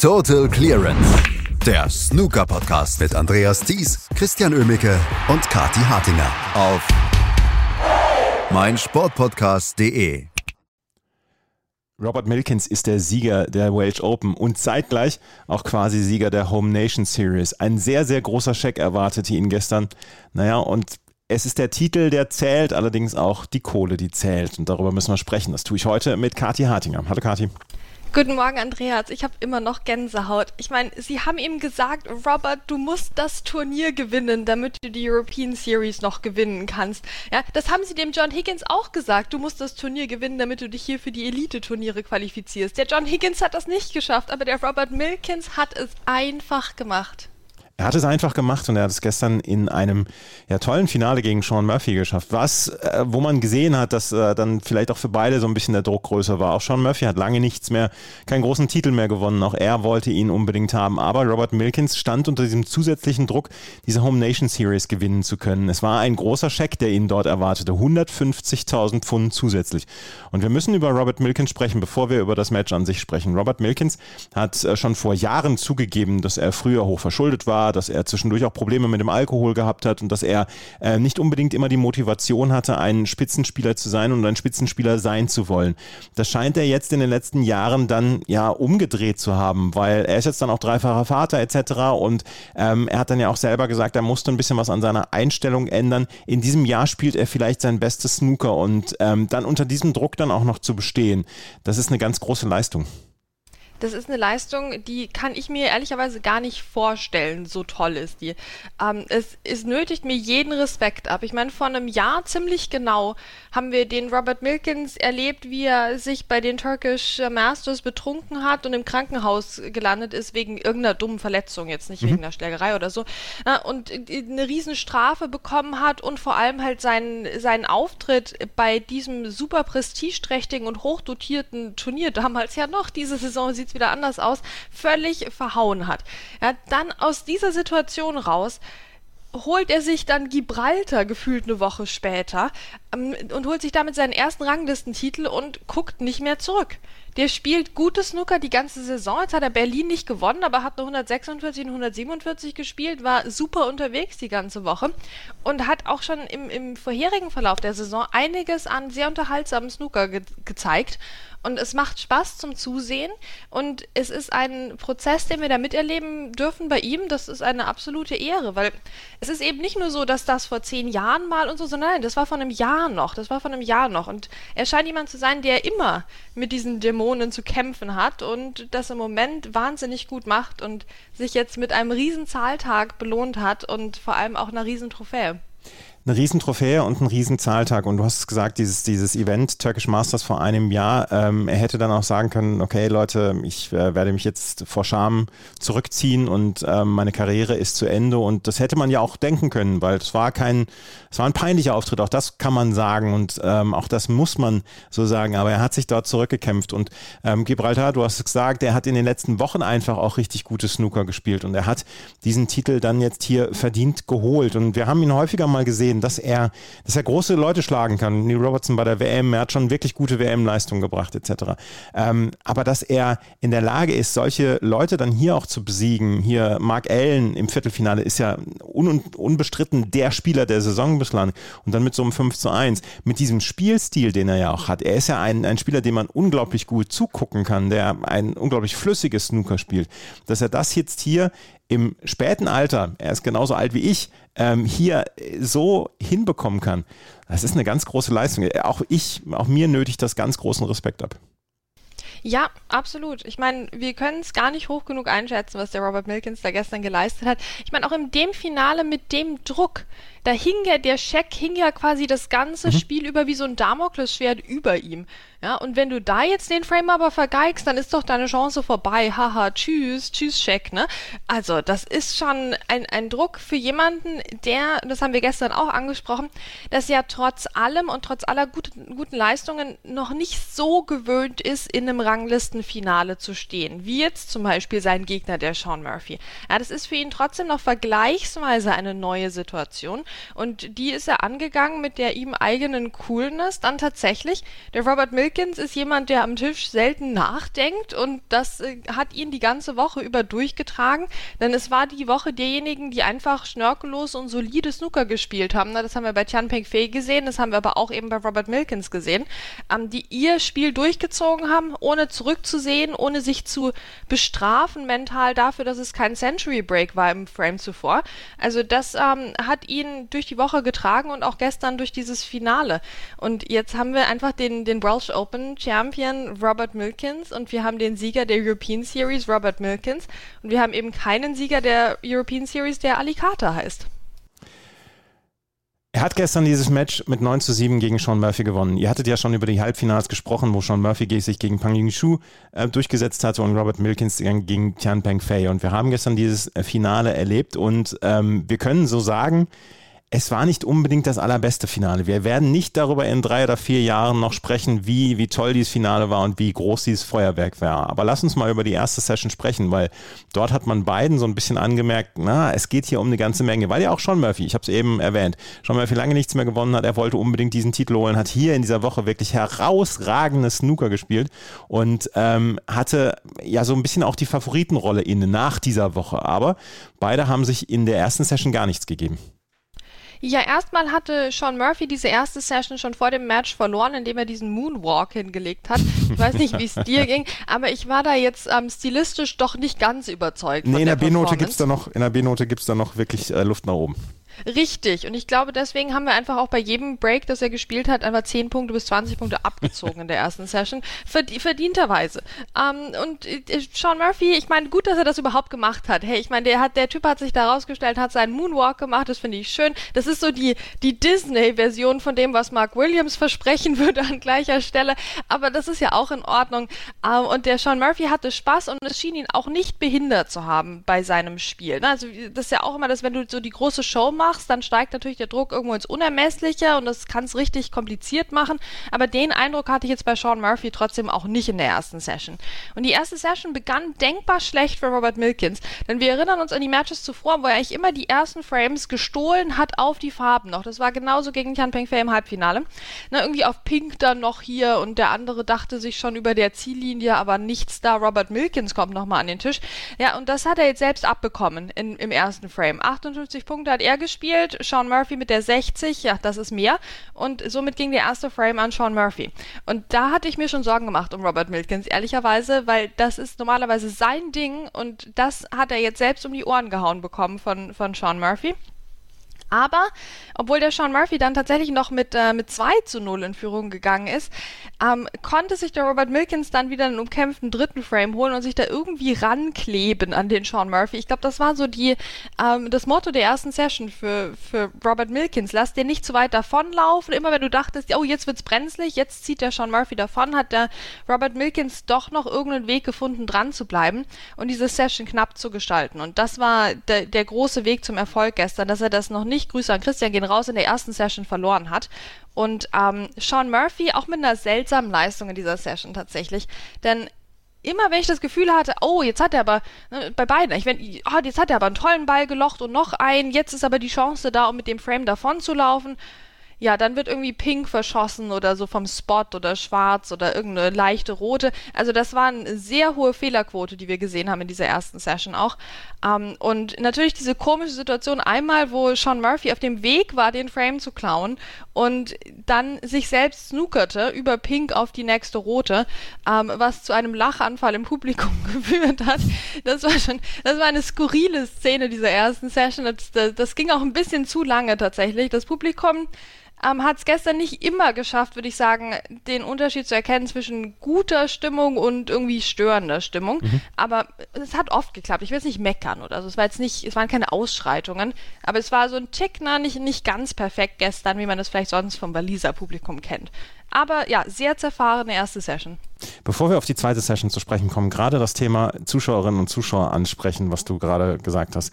Total Clearance. Der Snooker-Podcast mit Andreas Thies, Christian Ömicke und Kati Hartinger auf meinsportpodcast.de. Robert Milkins ist der Sieger der Welsh Open und zeitgleich auch quasi Sieger der Home Nation Series. Ein sehr, sehr großer Scheck erwartete ihn gestern. Naja, und es ist der Titel, der zählt, allerdings auch die Kohle, die zählt. Und darüber müssen wir sprechen. Das tue ich heute mit Kati Hartinger. Hallo Kati. Guten Morgen, Andreas. Ich habe immer noch Gänsehaut. Ich meine, Sie haben ihm gesagt, Robert, du musst das Turnier gewinnen, damit du die European Series noch gewinnen kannst. Ja, das haben Sie dem John Higgins auch gesagt. Du musst das Turnier gewinnen, damit du dich hier für die Elite-Turniere qualifizierst. Der John Higgins hat das nicht geschafft, aber der Robert Milkins hat es einfach gemacht. Er hat es einfach gemacht und er hat es gestern in einem ja, tollen Finale gegen Sean Murphy geschafft. Was, äh, wo man gesehen hat, dass äh, dann vielleicht auch für beide so ein bisschen der Druck größer war. Auch Sean Murphy hat lange nichts mehr, keinen großen Titel mehr gewonnen. Auch er wollte ihn unbedingt haben. Aber Robert Milkins stand unter diesem zusätzlichen Druck, diese Home Nation Series gewinnen zu können. Es war ein großer Scheck, der ihn dort erwartete. 150.000 Pfund zusätzlich. Und wir müssen über Robert Milkins sprechen, bevor wir über das Match an sich sprechen. Robert Milkins hat äh, schon vor Jahren zugegeben, dass er früher hoch verschuldet war dass er zwischendurch auch Probleme mit dem Alkohol gehabt hat und dass er äh, nicht unbedingt immer die Motivation hatte, ein Spitzenspieler zu sein und ein Spitzenspieler sein zu wollen. Das scheint er jetzt in den letzten Jahren dann ja umgedreht zu haben, weil er ist jetzt dann auch dreifacher Vater etc. Und ähm, er hat dann ja auch selber gesagt, er musste ein bisschen was an seiner Einstellung ändern. In diesem Jahr spielt er vielleicht sein bestes Snooker und ähm, dann unter diesem Druck dann auch noch zu bestehen, das ist eine ganz große Leistung. Das ist eine Leistung, die kann ich mir ehrlicherweise gar nicht vorstellen, so toll ist die. Ähm, es, es nötigt mir jeden Respekt ab. Ich meine, vor einem Jahr ziemlich genau haben wir den Robert Milkins erlebt, wie er sich bei den Turkish Masters betrunken hat und im Krankenhaus gelandet ist wegen irgendeiner dummen Verletzung, jetzt nicht mhm. wegen einer Schlägerei oder so, und eine Riesenstrafe bekommen hat und vor allem halt seinen, seinen Auftritt bei diesem super prestigeträchtigen und hochdotierten Turnier damals ja noch diese Saison sieht es wieder anders aus, völlig verhauen hat. Ja, dann aus dieser Situation raus holt er sich dann Gibraltar gefühlt eine Woche später ähm, und holt sich damit seinen ersten Ranglistentitel und guckt nicht mehr zurück. Der spielt gute Snooker die ganze Saison. Jetzt hat er Berlin nicht gewonnen, aber hat nur 146 und 147 gespielt, war super unterwegs die ganze Woche und hat auch schon im, im vorherigen Verlauf der Saison einiges an sehr unterhaltsamen Snooker ge gezeigt. Und es macht Spaß zum Zusehen. Und es ist ein Prozess, den wir da miterleben dürfen bei ihm. Das ist eine absolute Ehre, weil es ist eben nicht nur so, dass das vor zehn Jahren mal und so, sondern nein, das war vor einem Jahr noch. Das war vor einem Jahr noch. Und er scheint jemand zu sein, der immer mit diesen Dämonen zu kämpfen hat und das im Moment wahnsinnig gut macht und sich jetzt mit einem riesen Zahltag belohnt hat und vor allem auch einer riesen Trophäe eine Riesentrophäe und ein Riesenzahltag. Und du hast es gesagt, dieses, dieses Event Turkish Masters vor einem Jahr, ähm, er hätte dann auch sagen können, okay Leute, ich äh, werde mich jetzt vor Scham zurückziehen und ähm, meine Karriere ist zu Ende. Und das hätte man ja auch denken können, weil es war kein, es war ein peinlicher Auftritt, auch das kann man sagen und ähm, auch das muss man so sagen. Aber er hat sich dort zurückgekämpft. Und ähm, Gibraltar, du hast es gesagt, er hat in den letzten Wochen einfach auch richtig gute Snooker gespielt und er hat diesen Titel dann jetzt hier verdient geholt. Und wir haben ihn häufiger mal gesehen, gesehen, dass er, dass er große Leute schlagen kann. Neil Robertson bei der WM, er hat schon wirklich gute WM-Leistungen gebracht, etc. Ähm, aber dass er in der Lage ist, solche Leute dann hier auch zu besiegen, hier Mark Allen im Viertelfinale ist ja un unbestritten der Spieler der Saison bislang und dann mit so einem 5 zu 1, mit diesem Spielstil, den er ja auch hat. Er ist ja ein, ein Spieler, dem man unglaublich gut zugucken kann, der ein unglaublich flüssiges Snooker spielt. Dass er das jetzt hier im späten Alter, er ist genauso alt wie ich, ähm, hier so hinbekommen kann, das ist eine ganz große Leistung. Auch ich, auch mir nötigt das ganz großen Respekt ab. Ja, absolut. Ich meine, wir können es gar nicht hoch genug einschätzen, was der Robert Milkins da gestern geleistet hat. Ich meine, auch in dem Finale mit dem Druck, da hing ja der Scheck, hing ja quasi das ganze mhm. Spiel über wie so ein Damoklesschwert über ihm. Ja, und wenn du da jetzt den Frame aber vergeigst, dann ist doch deine Chance vorbei. Haha, tschüss, tschüss, Scheck, ne? Also, das ist schon ein, ein Druck für jemanden, der, das haben wir gestern auch angesprochen, dass ja trotz allem und trotz aller guten, guten Leistungen noch nicht so gewöhnt ist, in einem Ranglistenfinale zu stehen. Wie jetzt zum Beispiel sein Gegner, der Sean Murphy. Ja, das ist für ihn trotzdem noch vergleichsweise eine neue Situation. Und die ist er angegangen mit der ihm eigenen Coolness. Dann tatsächlich, der Robert Milk Milkins ist jemand, der am Tisch selten nachdenkt und das äh, hat ihn die ganze Woche über durchgetragen, denn es war die Woche derjenigen, die einfach schnörkellos und solide Snooker gespielt haben. Das haben wir bei Tian Peng Fei gesehen, das haben wir aber auch eben bei Robert Milkins gesehen, ähm, die ihr Spiel durchgezogen haben, ohne zurückzusehen, ohne sich zu bestrafen mental dafür, dass es kein Century Break war im Frame zuvor. Also das ähm, hat ihn durch die Woche getragen und auch gestern durch dieses Finale. Und jetzt haben wir einfach den, den Welsh Open Champion Robert Milkins und wir haben den Sieger der European Series Robert Milkins und wir haben eben keinen Sieger der European Series, der Alicata heißt. Er hat gestern dieses Match mit 9 zu 7 gegen Sean Murphy gewonnen. Ihr hattet ja schon über die Halbfinals gesprochen, wo Sean Murphy sich gegen Pang Yingshu äh, durchgesetzt hatte und Robert Milkins gegen Tian Peng Fei. Und wir haben gestern dieses äh, Finale erlebt und ähm, wir können so sagen, es war nicht unbedingt das allerbeste Finale. Wir werden nicht darüber in drei oder vier Jahren noch sprechen, wie, wie toll dieses Finale war und wie groß dieses Feuerwerk war. Aber lass uns mal über die erste Session sprechen, weil dort hat man beiden so ein bisschen angemerkt, na, es geht hier um eine ganze Menge. Weil ja auch Sean Murphy, ich habe es eben erwähnt, Sean Murphy lange nichts mehr gewonnen hat, er wollte unbedingt diesen Titel holen, hat hier in dieser Woche wirklich herausragende Snooker gespielt und ähm, hatte ja so ein bisschen auch die Favoritenrolle inne nach dieser Woche. Aber beide haben sich in der ersten Session gar nichts gegeben. Ja, erstmal hatte Sean Murphy diese erste Session schon vor dem Match verloren, indem er diesen Moonwalk hingelegt hat. Ich weiß nicht, wie es dir ging, aber ich war da jetzt ähm, stilistisch doch nicht ganz überzeugt. Nee, in der, der B-Note gibt es da noch, in der B-Note gibt's da noch wirklich äh, Luft nach oben. Richtig. Und ich glaube, deswegen haben wir einfach auch bei jedem Break, das er gespielt hat, einfach 10 Punkte bis 20 Punkte abgezogen in der ersten Session. Verdie verdienterweise. Ähm, und äh, Sean Murphy, ich meine, gut, dass er das überhaupt gemacht hat. Hey, ich meine, der hat, der Typ hat sich da rausgestellt, hat seinen Moonwalk gemacht, das finde ich schön. Das ist so die, die Disney-Version von dem, was Mark Williams versprechen würde an gleicher Stelle. Aber das ist ja auch in Ordnung. Ähm, und der Sean Murphy hatte Spaß und es schien ihn auch nicht behindert zu haben bei seinem Spiel. Also, das ist ja auch immer das, wenn du so die große Show machst, machst, dann steigt natürlich der Druck irgendwo ins Unermessliche und das kann es richtig kompliziert machen. Aber den Eindruck hatte ich jetzt bei Sean Murphy trotzdem auch nicht in der ersten Session. Und die erste Session begann denkbar schlecht für Robert Milkins, denn wir erinnern uns an die Matches zuvor, wo er eigentlich immer die ersten Frames gestohlen hat auf die Farben noch. Das war genauso gegen Tian Peng Fei im Halbfinale. Na, irgendwie auf Pink dann noch hier und der andere dachte sich schon über der Ziellinie, aber nichts da. Robert Milkins kommt nochmal an den Tisch. Ja, und das hat er jetzt selbst abbekommen in, im ersten Frame. 58 Punkte hat er gespielt gespielt. Sean Murphy mit der 60, ja, das ist mehr. Und somit ging der erste Frame an Sean Murphy. Und da hatte ich mir schon Sorgen gemacht um Robert Milkins, ehrlicherweise, weil das ist normalerweise sein Ding und das hat er jetzt selbst um die Ohren gehauen bekommen von, von Sean Murphy. Aber obwohl der Sean Murphy dann tatsächlich noch mit, äh, mit 2 zu 0 in Führung gegangen ist, ähm, konnte sich der Robert Milkins dann wieder einen umkämpften dritten Frame holen und sich da irgendwie rankleben an den Sean Murphy. Ich glaube, das war so die, ähm, das Motto der ersten Session für, für Robert Milkins. Lass den nicht zu weit davonlaufen. Immer wenn du dachtest, oh, jetzt wird's brenzlig, jetzt zieht der Sean Murphy davon, hat der Robert Milkins doch noch irgendeinen Weg gefunden, dran zu bleiben und diese Session knapp zu gestalten. Und das war de der große Weg zum Erfolg gestern, dass er das noch nicht nicht, Grüße an Christian gehen raus, in der ersten Session verloren hat. Und ähm, Sean Murphy auch mit einer seltsamen Leistung in dieser Session tatsächlich. Denn immer wenn ich das Gefühl hatte, oh, jetzt hat er aber, ne, bei beiden, ich wenn, oh, jetzt hat er aber einen tollen Ball gelocht und noch einen, jetzt ist aber die Chance da, um mit dem Frame davon zu laufen ja, dann wird irgendwie pink verschossen oder so vom Spot oder schwarz oder irgendeine leichte rote. Also das war eine sehr hohe Fehlerquote, die wir gesehen haben in dieser ersten Session auch. Ähm, und natürlich diese komische Situation einmal, wo Sean Murphy auf dem Weg war, den Frame zu klauen und dann sich selbst snookerte über pink auf die nächste rote, ähm, was zu einem Lachanfall im Publikum geführt hat. Das war schon, das war eine skurrile Szene dieser ersten Session. Das, das, das ging auch ein bisschen zu lange tatsächlich. Das Publikum ähm, hat es gestern nicht immer geschafft, würde ich sagen, den Unterschied zu erkennen zwischen guter Stimmung und irgendwie störender Stimmung. Mhm. Aber es hat oft geklappt. Ich will es nicht meckern oder so. Es war jetzt nicht, es waren keine Ausschreitungen, aber es war so ein Tick, na, nicht, nicht ganz perfekt gestern, wie man es vielleicht sonst vom Waliser Publikum kennt. Aber ja, sehr zerfahrene erste Session. Bevor wir auf die zweite Session zu sprechen kommen, gerade das Thema Zuschauerinnen und Zuschauer ansprechen, was du gerade gesagt hast.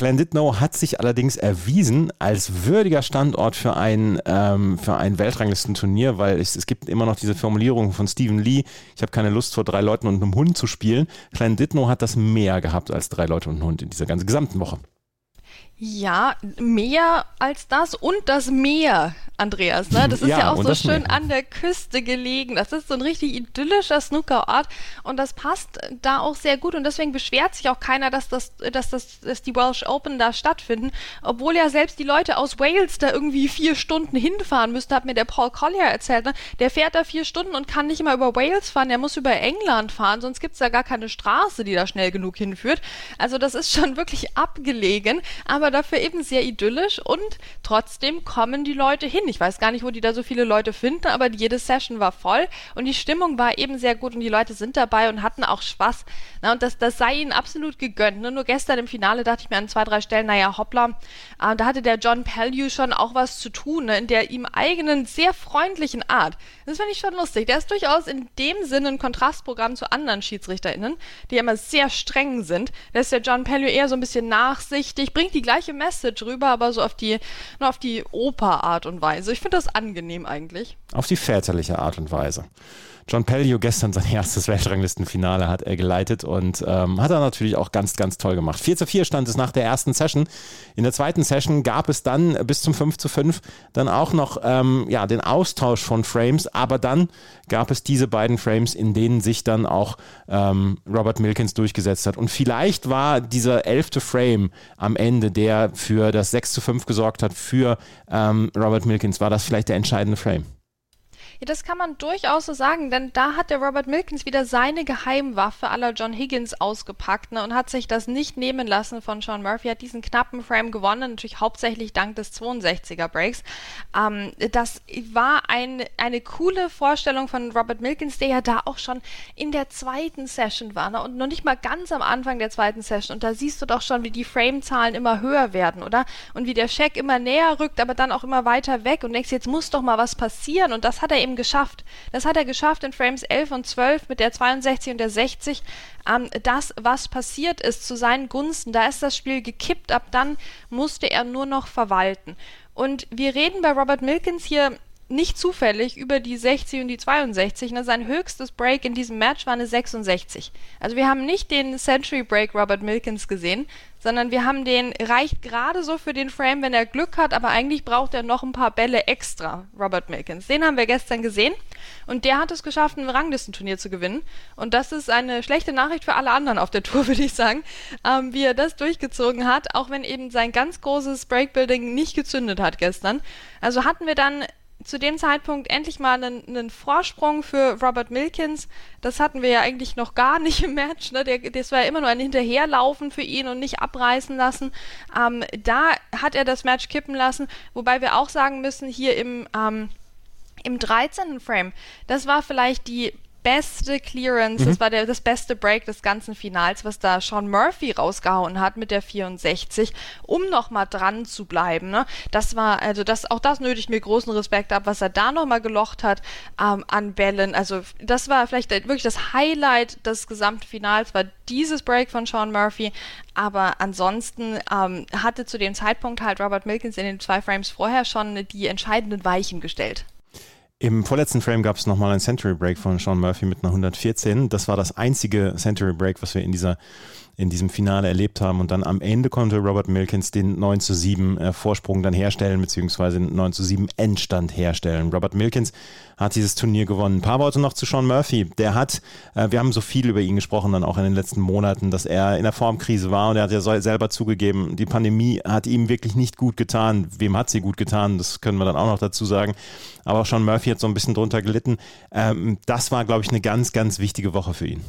Llandudno hat sich allerdings erwiesen als würdiger Standort für ein, ähm, für ein Weltranglistenturnier, weil es, es gibt immer noch diese Formulierung von Stephen Lee, ich habe keine Lust vor drei Leuten und einem Hund zu spielen. Llandudno hat das mehr gehabt als drei Leute und ein Hund in dieser ganzen gesamten Woche. Ja, mehr als das und das Meer, Andreas. Ne? Das ist ja, ja auch so schön Meer. an der Küste gelegen. Das ist so ein richtig idyllischer Snookerort und das passt da auch sehr gut und deswegen beschwert sich auch keiner, dass, das, dass, das, dass die Welsh Open da stattfinden, obwohl ja selbst die Leute aus Wales da irgendwie vier Stunden hinfahren müssten, hat mir der Paul Collier erzählt. Ne? Der fährt da vier Stunden und kann nicht immer über Wales fahren, der muss über England fahren, sonst gibt es da gar keine Straße, die da schnell genug hinführt. Also das ist schon wirklich abgelegen, aber aber dafür eben sehr idyllisch und trotzdem kommen die Leute hin. Ich weiß gar nicht, wo die da so viele Leute finden, aber jede Session war voll und die Stimmung war eben sehr gut und die Leute sind dabei und hatten auch Spaß. Na, und das, das sei ihnen absolut gegönnt. Ne? Nur gestern im Finale dachte ich mir an zwei, drei Stellen, naja, hoppla, äh, da hatte der John Pellew schon auch was zu tun, ne? in der ihm eigenen, sehr freundlichen Art. Das finde ich schon lustig. Der ist durchaus in dem Sinne ein Kontrastprogramm zu anderen SchiedsrichterInnen, die immer sehr streng sind. Da ist der John Pellew eher so ein bisschen nachsichtig, bringt die gleiche gleiche Message rüber, aber so auf die, nur auf die Oper-Art und Weise. Ich finde das angenehm eigentlich. Auf die väterliche Art und Weise. John Pellew gestern sein erstes Weltranglistenfinale hat er geleitet und ähm, hat er natürlich auch ganz, ganz toll gemacht. 4 zu 4 stand es nach der ersten Session. In der zweiten Session gab es dann bis zum 5 zu 5 dann auch noch ähm, ja, den Austausch von Frames, aber dann gab es diese beiden Frames, in denen sich dann auch ähm, Robert Milkins durchgesetzt hat. Und vielleicht war dieser elfte Frame am Ende, der für das 6 zu 5 gesorgt hat, für ähm, Robert Milkins, war das vielleicht der entscheidende Frame. Ja, das kann man durchaus so sagen, denn da hat der Robert Milkins wieder seine Geheimwaffe aller John Higgins ausgepackt ne, und hat sich das nicht nehmen lassen von Sean Murphy, hat diesen knappen Frame gewonnen, natürlich hauptsächlich dank des 62er Breaks. Ähm, das war ein, eine coole Vorstellung von Robert Milkins, der ja da auch schon in der zweiten Session war ne, und noch nicht mal ganz am Anfang der zweiten Session. Und da siehst du doch schon, wie die Frame-Zahlen immer höher werden, oder? Und wie der Check immer näher rückt, aber dann auch immer weiter weg und denkst, jetzt muss doch mal was passieren. Und das hat er eben geschafft. Das hat er geschafft in Frames 11 und 12 mit der 62 und der 60. Ähm, das, was passiert ist zu seinen Gunsten, da ist das Spiel gekippt. Ab dann musste er nur noch verwalten. Und wir reden bei Robert Milkins hier nicht zufällig über die 60 und die 62. Ne? Sein höchstes Break in diesem Match war eine 66. Also wir haben nicht den Century Break Robert Milkins gesehen, sondern wir haben den, reicht gerade so für den Frame, wenn er Glück hat, aber eigentlich braucht er noch ein paar Bälle extra, Robert Milkins. Den haben wir gestern gesehen und der hat es geschafft, ein Ranglistenturnier zu gewinnen. Und das ist eine schlechte Nachricht für alle anderen auf der Tour, würde ich sagen, ähm, wie er das durchgezogen hat, auch wenn eben sein ganz großes Breakbuilding nicht gezündet hat gestern. Also hatten wir dann zu dem Zeitpunkt endlich mal einen, einen, Vorsprung für Robert Milkins. Das hatten wir ja eigentlich noch gar nicht im Match. Ne? Der, das war ja immer nur ein Hinterherlaufen für ihn und nicht abreißen lassen. Ähm, da hat er das Match kippen lassen, wobei wir auch sagen müssen, hier im, ähm, im 13. Frame, das war vielleicht die beste Clearance, mhm. das war der, das beste Break des ganzen Finals, was da Sean Murphy rausgehauen hat mit der 64, um nochmal dran zu bleiben. Ne? Das war, also das, auch das nötigt mir großen Respekt ab, was er da nochmal gelocht hat ähm, an Bällen. Also das war vielleicht wirklich das Highlight des gesamten Finals, war dieses Break von Sean Murphy. Aber ansonsten ähm, hatte zu dem Zeitpunkt halt Robert Milkins in den zwei Frames vorher schon die entscheidenden Weichen gestellt. Im vorletzten Frame gab es nochmal ein Century Break von Sean Murphy mit einer 114. Das war das einzige Century Break, was wir in dieser in diesem Finale erlebt haben. Und dann am Ende konnte Robert Milkins den 9 zu 7 äh, Vorsprung dann herstellen, beziehungsweise den 9 zu 7 Endstand herstellen. Robert Milkins hat dieses Turnier gewonnen. Ein paar Worte noch zu Sean Murphy. Der hat, äh, wir haben so viel über ihn gesprochen, dann auch in den letzten Monaten, dass er in der Formkrise war und er hat ja selber zugegeben, die Pandemie hat ihm wirklich nicht gut getan. Wem hat sie gut getan? Das können wir dann auch noch dazu sagen. Aber Sean Murphy hat so ein bisschen drunter gelitten. Ähm, das war, glaube ich, eine ganz, ganz wichtige Woche für ihn.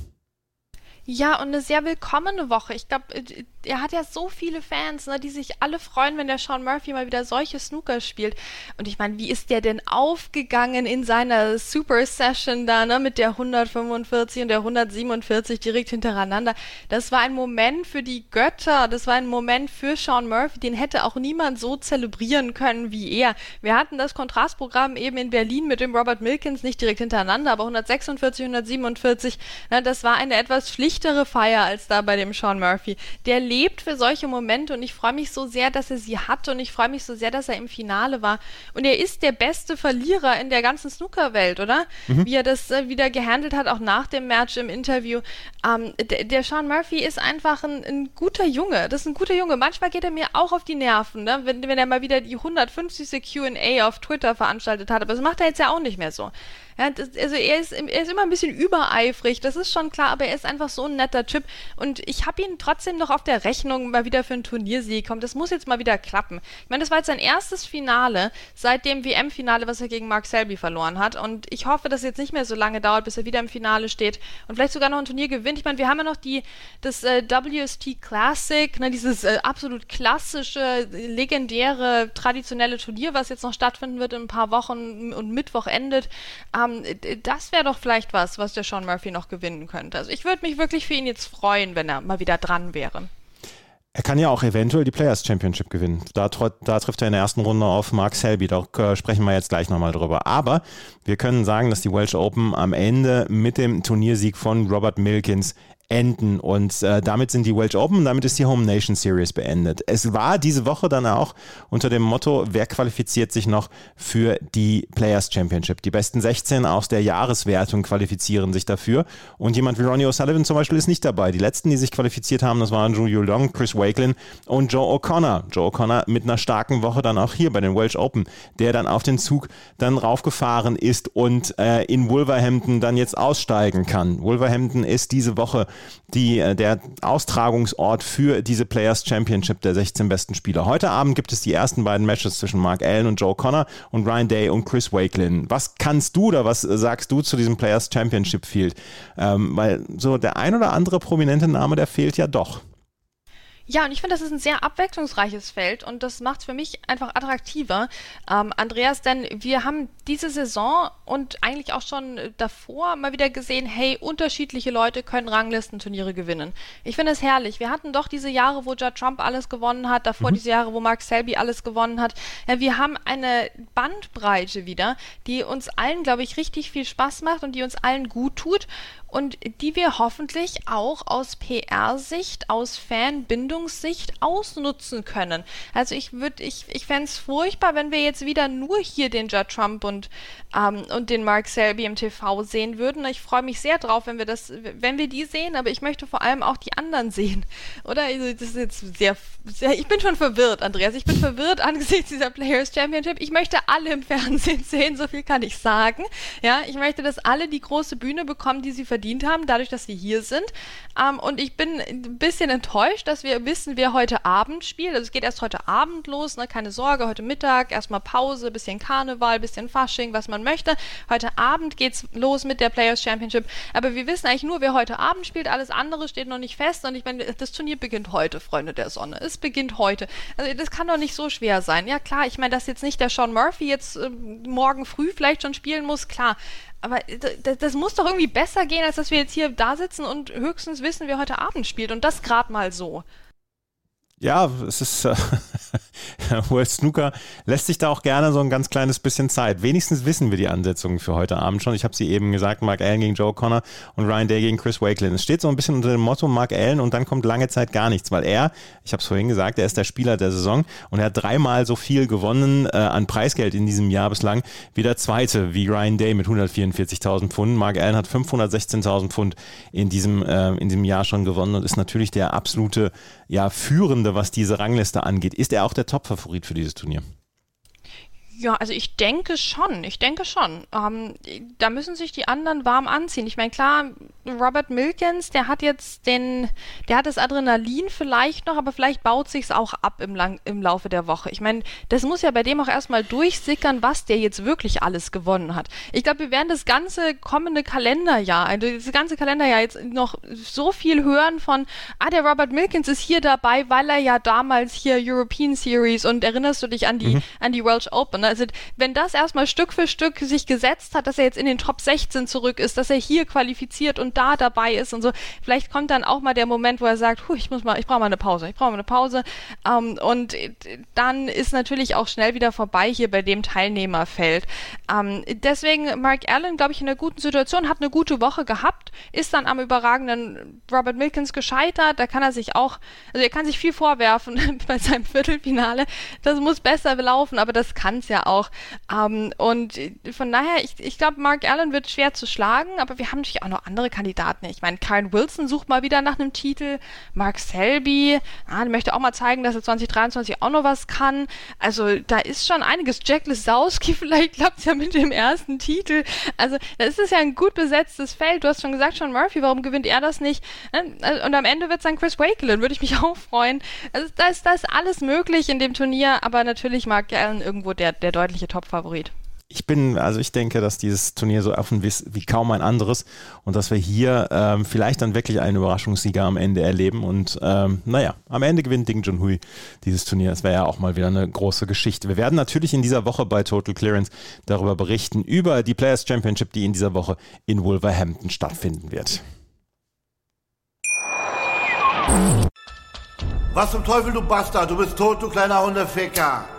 Ja, und eine sehr willkommene Woche. Ich glaube, äh, er hat ja so viele Fans, ne, die sich alle freuen, wenn der Sean Murphy mal wieder solche Snooker spielt. Und ich meine, wie ist der denn aufgegangen in seiner Super Session da, ne, mit der 145 und der 147 direkt hintereinander? Das war ein Moment für die Götter. Das war ein Moment für Sean Murphy. Den hätte auch niemand so zelebrieren können wie er. Wir hatten das Kontrastprogramm eben in Berlin mit dem Robert Milkins nicht direkt hintereinander, aber 146, 147. Ne, das war eine etwas schlicht dichtere Feier als da bei dem Sean Murphy. Der lebt für solche Momente und ich freue mich so sehr, dass er sie hatte und ich freue mich so sehr, dass er im Finale war. Und er ist der beste Verlierer in der ganzen Snookerwelt, oder? Mhm. Wie er das äh, wieder gehandelt hat, auch nach dem Match im Interview. Ähm, der, der Sean Murphy ist einfach ein, ein, guter Junge. Das ist ein guter Junge. Manchmal geht er mir auch auf die Nerven, ne? wenn, wenn er mal wieder die 150. QA auf Twitter veranstaltet hat. Aber das macht er jetzt ja auch nicht mehr so. Ja, das, also er ist, er ist immer ein bisschen übereifrig, das ist schon klar, aber er ist einfach so ein netter Typ. Und ich habe ihn trotzdem noch auf der Rechnung mal wieder für einen Turniersieg. Komm, das muss jetzt mal wieder klappen. Ich meine, das war jetzt sein erstes Finale seit dem WM-Finale, was er gegen Mark Selby verloren hat. Und ich hoffe, dass es jetzt nicht mehr so lange dauert, bis er wieder im Finale steht und vielleicht sogar noch ein Turnier gewinnt. Ich meine, wir haben ja noch die, das äh, WST Classic, ne, dieses äh, absolut klassische, legendäre, traditionelle Turnier, was jetzt noch stattfinden wird in ein paar Wochen und Mittwoch endet. Ähm, ähm, das wäre doch vielleicht was, was der Sean Murphy noch gewinnen könnte. Also ich würde mich wirklich für ihn jetzt freuen, wenn er mal wieder dran wäre. Er kann ja auch eventuell die Players Championship gewinnen. Da, da trifft er in der ersten Runde auf Mark Selby. Da äh, sprechen wir jetzt gleich nochmal drüber. Aber wir können sagen, dass die Welsh Open am Ende mit dem Turniersieg von Robert Milkins enden. Und äh, damit sind die Welsh Open, damit ist die Home Nation Series beendet. Es war diese Woche dann auch unter dem Motto, wer qualifiziert sich noch für die Players Championship. Die besten 16 aus der Jahreswertung qualifizieren sich dafür. Und jemand wie Ronnie O'Sullivan zum Beispiel ist nicht dabei. Die letzten, die sich qualifiziert haben, das waren Julio Long, Chris Wakelin und Joe O'Connor. Joe O'Connor mit einer starken Woche dann auch hier bei den Welsh Open, der dann auf den Zug dann raufgefahren ist und äh, in Wolverhampton dann jetzt aussteigen kann. Wolverhampton ist diese Woche die, äh, der Austragungsort für diese Players Championship der 16 besten Spieler. Heute Abend gibt es die ersten beiden Matches zwischen Mark Allen und Joe Connor und Ryan Day und Chris Wakelin. Was kannst du oder was sagst du zu diesem Players Championship Field? Ähm, weil so der ein oder andere prominente Name, der fehlt ja doch. Ja, und ich finde, das ist ein sehr abwechslungsreiches Feld und das macht es für mich einfach attraktiver. Ähm, Andreas, denn wir haben diese Saison und eigentlich auch schon davor mal wieder gesehen, hey, unterschiedliche Leute können Ranglistenturniere gewinnen. Ich finde es herrlich. Wir hatten doch diese Jahre, wo Judd Trump alles gewonnen hat, davor mhm. diese Jahre, wo Mark Selby alles gewonnen hat. Ja, wir haben eine Bandbreite wieder, die uns allen, glaube ich, richtig viel Spaß macht und die uns allen gut tut und die wir hoffentlich auch aus PR-Sicht, aus Fanbindungssicht ausnutzen können. Also ich würde, ich, ich fände es furchtbar, wenn wir jetzt wieder nur hier den Judd Trump und, ähm, und den Mark Selby im TV sehen würden. Ich freue mich sehr drauf, wenn wir das, wenn wir die sehen, aber ich möchte vor allem auch die anderen sehen. Oder? Also das ist jetzt sehr, sehr, ich bin schon verwirrt, Andreas. Ich bin verwirrt angesichts dieser Players Championship. Ich möchte alle im Fernsehen sehen, so viel kann ich sagen. Ja, ich möchte, dass alle die große Bühne bekommen, die sie verdienen verdient haben, dadurch, dass sie hier sind. Ähm, und ich bin ein bisschen enttäuscht, dass wir wissen, wer heute Abend spielt. Also es geht erst heute Abend los, ne? keine Sorge, heute Mittag, erstmal Pause, bisschen Karneval, bisschen Fasching, was man möchte. Heute Abend geht's los mit der Players Championship. Aber wir wissen eigentlich nur, wer heute Abend spielt. Alles andere steht noch nicht fest. Und ich meine, das Turnier beginnt heute, Freunde der Sonne. Es beginnt heute. Also das kann doch nicht so schwer sein. Ja klar, ich meine, dass jetzt nicht der Sean Murphy jetzt äh, morgen früh vielleicht schon spielen muss, klar. Aber das, das, muss doch irgendwie besser gehen, als dass wir jetzt hier da sitzen und höchstens wissen, wer heute Abend spielt. Und das gerade mal so. Ja, es ist äh, World Snooker lässt sich da auch gerne so ein ganz kleines bisschen Zeit. Wenigstens wissen wir die Ansetzungen für heute Abend schon. Ich habe sie eben gesagt, Mark Allen gegen Joe Connor und Ryan Day gegen Chris Wakelin. Es steht so ein bisschen unter dem Motto Mark Allen und dann kommt lange Zeit gar nichts, weil er, ich habe es vorhin gesagt, er ist der Spieler der Saison und er hat dreimal so viel gewonnen äh, an Preisgeld in diesem Jahr bislang wie der zweite, wie Ryan Day mit 144.000 Pfund. Mark Allen hat 516.000 Pfund in diesem, äh, in diesem Jahr schon gewonnen und ist natürlich der absolute ja, führende, was diese Rangliste angeht. Ist er auch der Top-Favorit für dieses Turnier? Ja, also ich denke schon, ich denke schon. Ähm, da müssen sich die anderen warm anziehen. Ich meine, klar, Robert Milkins, der hat jetzt den, der hat das Adrenalin vielleicht noch, aber vielleicht baut sich's auch ab im, Lang, im Laufe der Woche. Ich meine, das muss ja bei dem auch erstmal durchsickern, was der jetzt wirklich alles gewonnen hat. Ich glaube, wir werden das ganze kommende Kalenderjahr, also das ganze Kalenderjahr jetzt noch so viel hören von, ah, der Robert Milkins ist hier dabei, weil er ja damals hier European Series und erinnerst du dich an die, mhm. an die Welsh Open, ne? Also wenn das erstmal Stück für Stück sich gesetzt hat, dass er jetzt in den Top 16 zurück ist, dass er hier qualifiziert und da dabei ist und so, vielleicht kommt dann auch mal der Moment, wo er sagt, ich muss mal, ich brauche mal eine Pause, ich brauche mal eine Pause. Ähm, und dann ist natürlich auch schnell wieder vorbei hier bei dem Teilnehmerfeld. Ähm, deswegen Mark Allen, glaube ich, in einer guten Situation, hat eine gute Woche gehabt, ist dann am überragenden Robert Milkins gescheitert. Da kann er sich auch, also er kann sich viel vorwerfen bei seinem Viertelfinale. Das muss besser laufen, aber das kann es ja auch. Ähm, und von daher, ich, ich glaube, Mark Allen wird schwer zu schlagen, aber wir haben natürlich auch noch andere Kandidaten. Ich meine, Karen Wilson sucht mal wieder nach einem Titel. Mark Selby, ah, möchte auch mal zeigen, dass er 2023 auch noch was kann. Also da ist schon einiges. Jack Lesowski, vielleicht klappt es ja mit dem ersten Titel. Also da ist es ja ein gut besetztes Feld. Du hast schon gesagt, Sean Murphy, warum gewinnt er das nicht? Ne? Also, und am Ende wird es dann Chris Wakelin, würde ich mich auch freuen. Also da ist, da ist alles möglich in dem Turnier, aber natürlich mag Allen irgendwo der, der deutliche Top-Favorit ich bin, also ich denke, dass dieses Turnier so offen ist wie kaum ein anderes und dass wir hier ähm, vielleicht dann wirklich einen Überraschungssieger am Ende erleben. Und ähm, naja, am Ende gewinnt Ding Junhui dieses Turnier. Das wäre ja auch mal wieder eine große Geschichte. Wir werden natürlich in dieser Woche bei Total Clearance darüber berichten, über die Players Championship, die in dieser Woche in Wolverhampton stattfinden wird. Was zum Teufel, du Bastard? Du bist tot, du kleiner Hundeficker.